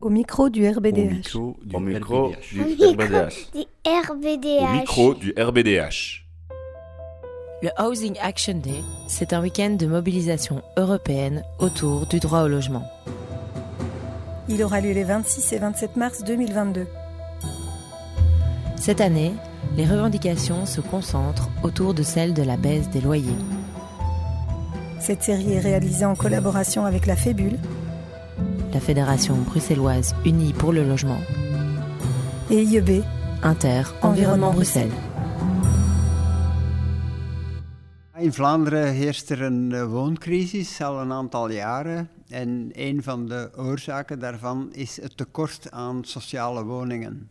Au micro du RBDH. Au micro du Au micro RBDH. du Au micro RBDH. du Au RBDH. micro du RBDH. Le Housing Action Day, c'est un week-end de mobilisation européenne autour du droit au logement. Il aura lieu les 26 et 27 mars 2022. Cette année, les revendications se concentrent autour de celle de la baisse des loyers. Cette série est réalisée en collaboration avec la Fébule La Fédération bruxelloise unie pour le logement, et IEB. Inter, Environnement Bruxelles. In Vlaanderen heerst er een eh, wooncrisis al een aantal jaren. En een van de oorzaken daarvan is het tekort aan sociale woningen.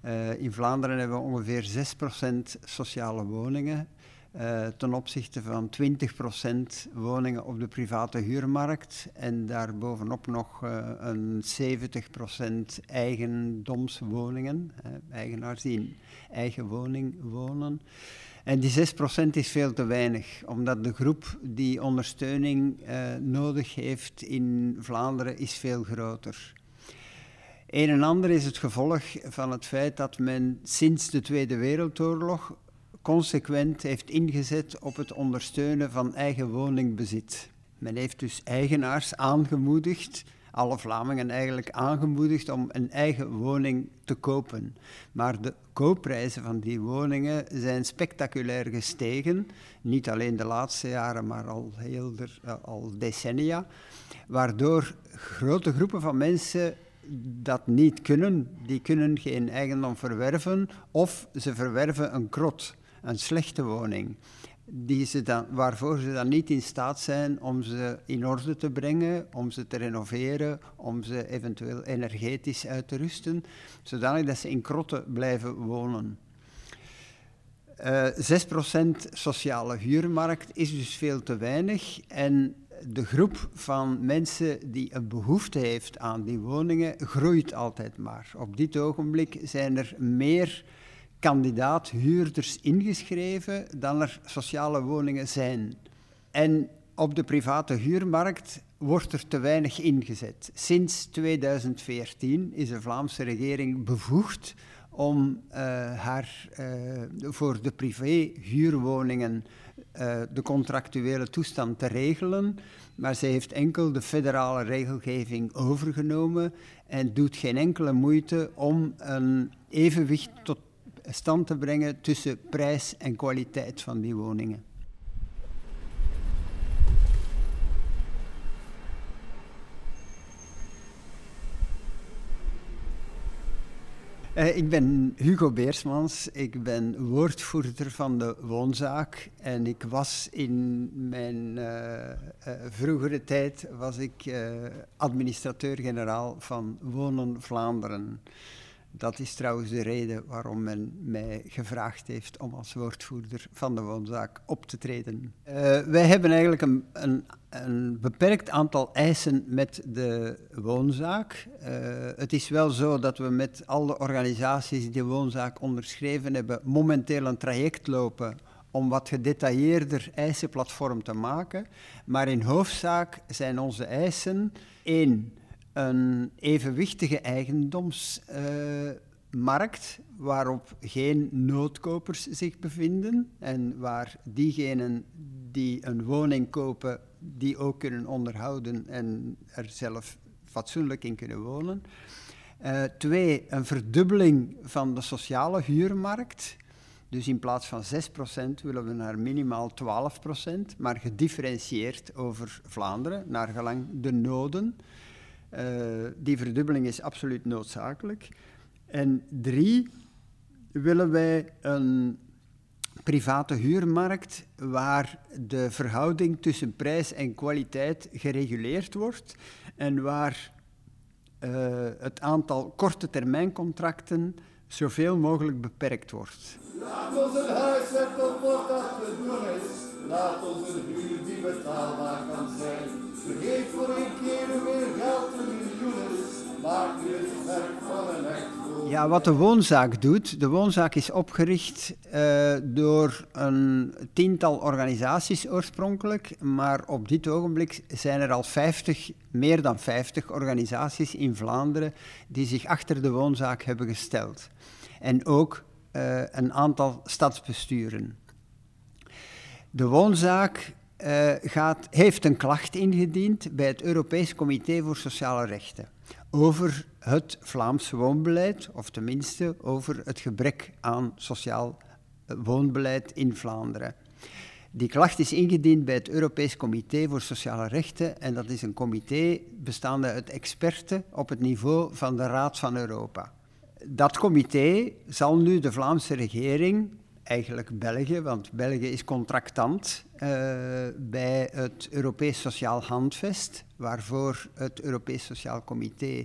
Eh, in Vlaanderen hebben we ongeveer 6% sociale woningen. Eh, ten opzichte van 20% woningen op de private huurmarkt. En daarbovenop nog eh, een 70% eigendomswoningen. eh, eigenaars die in eigen woning wonen. En die 6% is veel te weinig, omdat de groep die ondersteuning eh, nodig heeft in Vlaanderen is veel groter. Een en ander is het gevolg van het feit dat men sinds de Tweede Wereldoorlog consequent heeft ingezet op het ondersteunen van eigen woningbezit. Men heeft dus eigenaars aangemoedigd, alle Vlamingen eigenlijk aangemoedigd om een eigen woning te kopen. Maar de koopprijzen van die woningen zijn spectaculair gestegen. Niet alleen de laatste jaren, maar al, heel eh, al decennia. Waardoor grote groepen van mensen dat niet kunnen. Die kunnen geen eigendom verwerven of ze verwerven een krot, een slechte woning. Dan, waarvoor ze dan niet in staat zijn om ze in orde te brengen, om ze te renoveren, om ze eventueel energetisch uit te rusten, zodanig dat ze in krotten blijven wonen. Eh 6% sociale huurmarkt is dus veel te weinig en de groep van mensen die een behoefte heeft aan die woningen groeit altijd maar. Op dit ogenblik zijn er meer kandidaat-huurders ingeschreven dan er sociale woningen zijn. En op de private huurmarkt wordt er te weinig ingezet. Sinds 2014 is de Vlaamse regering bevoegd om eh, haar, eh, voor de privé-huurwoningen eh, de contractuele toestand te regelen. Maar zij heeft enkel de federale regelgeving overgenomen en doet geen enkele moeite om een evenwicht tot stand te brengen tussen prijs en kwaliteit van die woningen. Eh, ik ben Hugo Beersmans, ik ben woordvoerder van de woonzaak en ik was in mijn eh, eh, vroegere tijd was ik administrateur-generaal van Wonen Vlaanderen. Dat is trouwens de reden waarom men mij gevraagd heeft om als woordvoerder van de woonzaak op te treden. Eh, wij hebben eigenlijk een, een, een beperkt aantal eisen met de woonzaak. Eh, het is wel zo dat we met alle organisaties die de woonzaak onderschreven hebben, momenteel een traject lopen om wat gedetailleerder eisenplatform te maken. Maar in hoofdzaak zijn onze eisen één een evenwichtige eigendomsmarkt waarop geen noodkopers zich bevinden en waar diegenen die een woning kopen, die ook kunnen onderhouden en er zelf fatsoenlijk in kunnen wonen. Eh, twee, een verdubbeling van de sociale huurmarkt. Dus in plaats van 6% willen we naar minimaal 12%, maar gedifferentieerd over Vlaanderen, naar gelang de noden. Uh, die verdubbeling is absoluut noodzakelijk. En drie, willen wij een private huurmarkt waar de verhouding tussen prijs en kwaliteit gereguleerd wordt en waar uh, het aantal korte termijncontracten zoveel mogelijk beperkt wordt. Laat ons een huiswerk op wat dat te doen is. Laat ons een huur die betaalbaar kan zijn. Vergeet voor een keer meer Ja, wat de woonzaak doet. De woonzaak is opgericht uh, door een tiental organisaties oorspronkelijk. Maar op dit ogenblik zijn er al 50, meer dan 50 organisaties in Vlaanderen die zich achter de woonzaak hebben gesteld. En ook uh, een aantal stadsbesturen. De woonzaak uh, gaat, heeft een klacht ingediend bij het Europees Comité voor Sociale Rechten over het Vlaams woonbeleid, of tenminste over het gebrek aan sociaal eh, woonbeleid in Vlaanderen. Die klacht is ingediend bij het Europees Comité voor Sociale Rechten en dat is een comité bestaande uit experten op het niveau van de Raad van Europa. Dat comité zal nu de Vlaamse regering eigenlijk België, want België is contractant uh, bij het Europees Sociaal Handvest, waarvoor het Europees Sociaal Comité uh,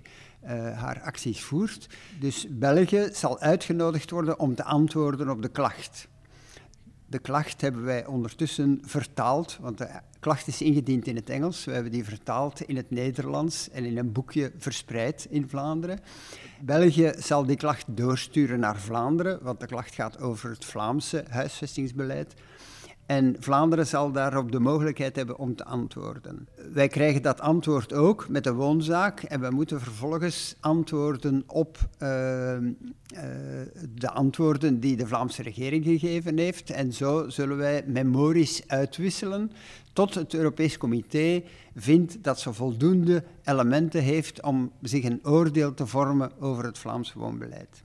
haar acties voert. Dus België zal uitgenodigd worden om te antwoorden op de klacht. De klacht hebben wij ondertussen vertaald, want de klacht is ingediend in het Engels. We hebben die vertaald in het Nederlands en in een boekje verspreid in Vlaanderen. België zal die klacht doorsturen naar Vlaanderen, want de klacht gaat over het Vlaamse huisvestingsbeleid. En Vlaanderen zal daarop de mogelijkheid hebben om te antwoorden. Wij krijgen dat antwoord ook met de woonzaak en we moeten vervolgens antwoorden op uh, uh, de antwoorden die de Vlaamse regering gegeven heeft. En zo zullen wij memories uitwisselen tot het Europees Comité vindt dat ze voldoende elementen heeft om zich een oordeel te vormen over het Vlaams woonbeleid.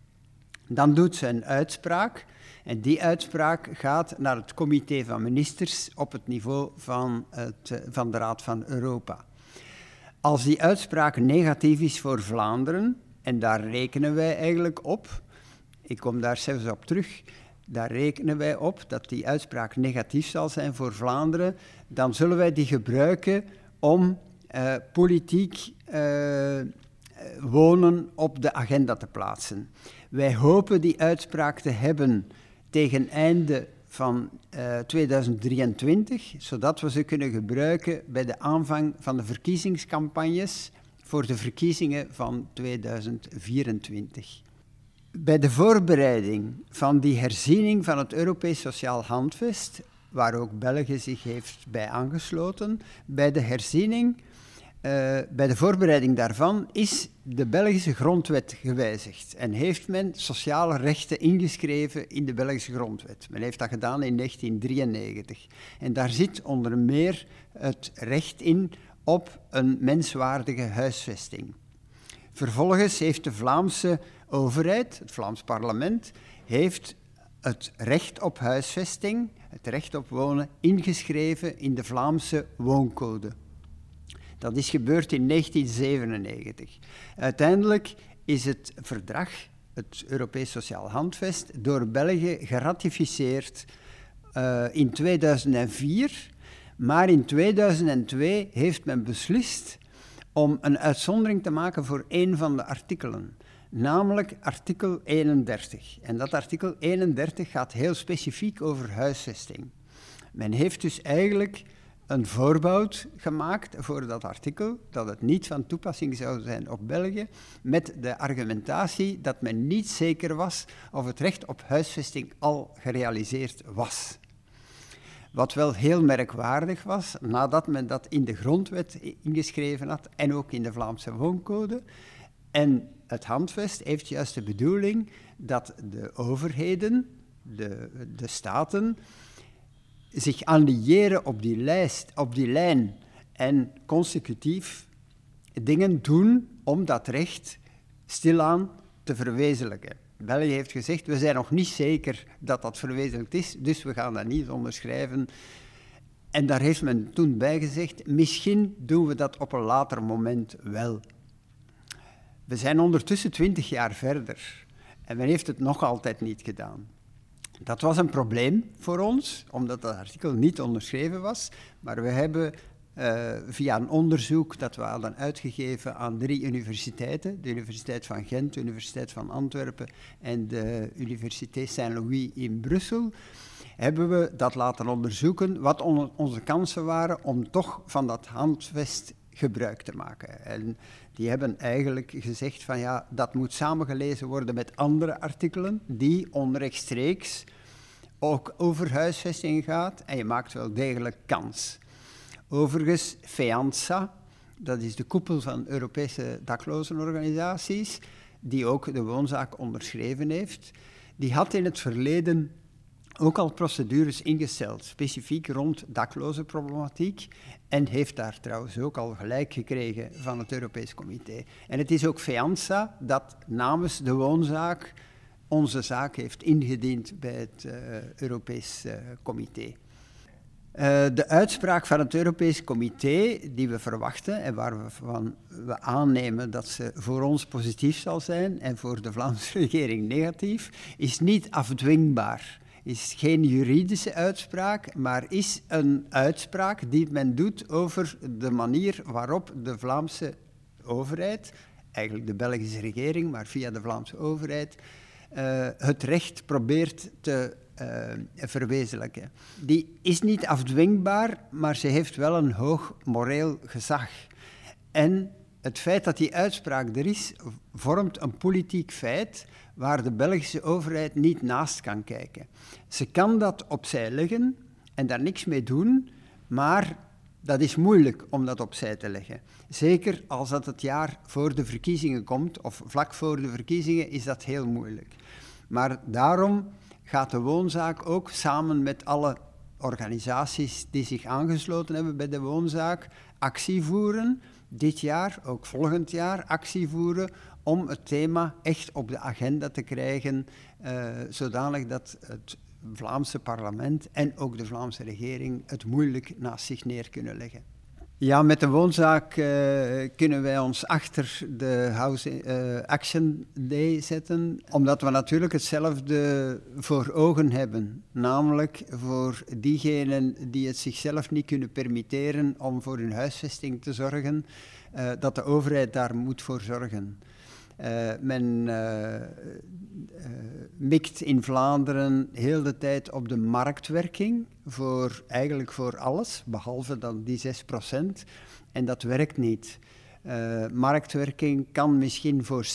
Dan doet ze een uitspraak en die uitspraak gaat naar het comité van ministers op het niveau van, het, van de Raad van Europa. Als die uitspraak negatief is voor Vlaanderen, en daar rekenen wij eigenlijk op, ik kom daar zelfs op terug, daar rekenen wij op dat die uitspraak negatief zal zijn voor Vlaanderen, dan zullen wij die gebruiken om uh, politiek uh, wonen op de agenda te plaatsen. Wij hopen die uitspraak te hebben tegen einde van uh, 2023, zodat we ze kunnen gebruiken bij de aanvang van de verkiezingscampagnes voor de verkiezingen van 2024. Bij de voorbereiding van die herziening van het Europees Sociaal Handvest, waar ook België zich heeft bij aangesloten, bij de herziening bij de voorbereiding daarvan is de Belgische grondwet gewijzigd en heeft men sociale rechten ingeschreven in de Belgische grondwet. Men heeft dat gedaan in 1993. En daar zit onder meer het recht in op een menswaardige huisvesting. Vervolgens heeft de Vlaamse overheid, het Vlaams parlement, heeft het recht op huisvesting, het recht op wonen, ingeschreven in de Vlaamse wooncode. Dat is gebeurd in 1997. Uiteindelijk is het verdrag, het Europees Sociaal Handvest, door België geratificeerd uh, in 2004. Maar in 2002 heeft men beslist om een uitzondering te maken voor één van de artikelen, namelijk artikel 31. En dat artikel 31 gaat heel specifiek over huisvesting. Men heeft dus eigenlijk een voorbehoud gemaakt voor dat artikel, dat het niet van toepassing zou zijn op België, met de argumentatie dat men niet zeker was of het recht op huisvesting al gerealiseerd was. Wat wel heel merkwaardig was, nadat men dat in de grondwet ingeschreven had en ook in de Vlaamse wooncode. En het handvest heeft juist de bedoeling dat de overheden, de, de staten, zich alliëren op die lijst, op die lijn en consecutief dingen doen om dat recht stilaan te verwezenlijken. België heeft gezegd, we zijn nog niet zeker dat dat verwezenlijkt is, dus we gaan dat niet onderschrijven. En daar heeft men toen bij gezegd, misschien doen we dat op een later moment wel. We zijn ondertussen twintig jaar verder en men heeft het nog altijd niet gedaan. Dat was een probleem voor ons, omdat dat artikel niet onderschreven was. Maar we hebben uh, via een onderzoek dat we hadden uitgegeven aan drie universiteiten, de Universiteit van Gent, de Universiteit van Antwerpen en de Universiteit Saint-Louis in Brussel, hebben we dat laten onderzoeken wat on onze kansen waren om toch van dat handvest gebruik te maken. En die hebben eigenlijk gezegd van ja, dat moet samengelezen worden met andere artikelen die onrechtstreeks ook over huisvesting gaat en je maakt wel degelijk kans. Overigens, FEANSA, dat is de koepel van Europese daklozenorganisaties, die ook de woonzaak onderschreven heeft, die had in het verleden ook al procedures ingesteld, specifiek rond daklozenproblematiek. En heeft daar trouwens ook al gelijk gekregen van het Europees Comité. En het is ook FEANSA dat namens de woonzaak onze zaak heeft ingediend bij het uh, Europees uh, Comité. Uh, de uitspraak van het Europees Comité, die we verwachten en waarvan we aannemen dat ze voor ons positief zal zijn en voor de Vlaamse regering negatief, is niet afdwingbaar is geen juridische uitspraak, maar is een uitspraak die men doet over de manier waarop de Vlaamse overheid, eigenlijk de Belgische regering, maar via de Vlaamse overheid, uh, het recht probeert te uh, verwezenlijken. Die is niet afdwingbaar, maar ze heeft wel een hoog moreel gezag. En het feit dat die uitspraak er is, vormt een politiek feit waar de Belgische overheid niet naast kan kijken. Ze kan dat opzij leggen en daar niks mee doen, maar dat is moeilijk om dat opzij te leggen. Zeker als dat het jaar voor de verkiezingen komt, of vlak voor de verkiezingen, is dat heel moeilijk. Maar daarom gaat de woonzaak ook samen met alle organisaties die zich aangesloten hebben bij de woonzaak actie voeren. Dit jaar, ook volgend jaar, actie voeren om het thema echt op de agenda te krijgen, uh, zodanig dat het Vlaamse parlement en ook de Vlaamse regering het moeilijk naast zich neer kunnen leggen. Ja, met de woonzaak uh, kunnen wij ons achter de House uh, Action Day zetten, omdat we natuurlijk hetzelfde voor ogen hebben. Namelijk voor diegenen die het zichzelf niet kunnen permitteren om voor hun huisvesting te zorgen, uh, dat de overheid daar moet voor zorgen. Uh, men uh, uh, mikt in Vlaanderen heel de tijd op de marktwerking, voor, eigenlijk voor alles, behalve dan die 6%. En dat werkt niet. marktwerking kan misschien voor 70%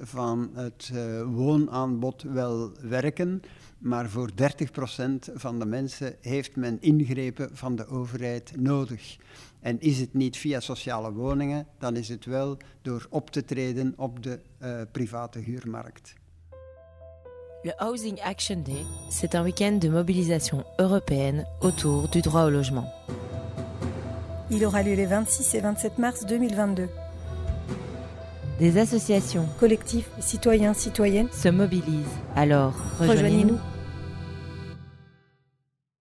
van het woonaanbod wel werken, maar voor 30% van de mensen heeft men ingrepen van de overheid nodig. En is het niet via sociale woningen, dan is het wel door op te treden op de uh, private huurmarkt. Le Housing Action Day, c'est un week-end de mobilisation européenne autour du droit au logement. Il aura lieu les 26 et 27 mars 2022. Des associations, collectifs, citoyens, citoyennes se mobilisent. Alors, rejoignez-nous.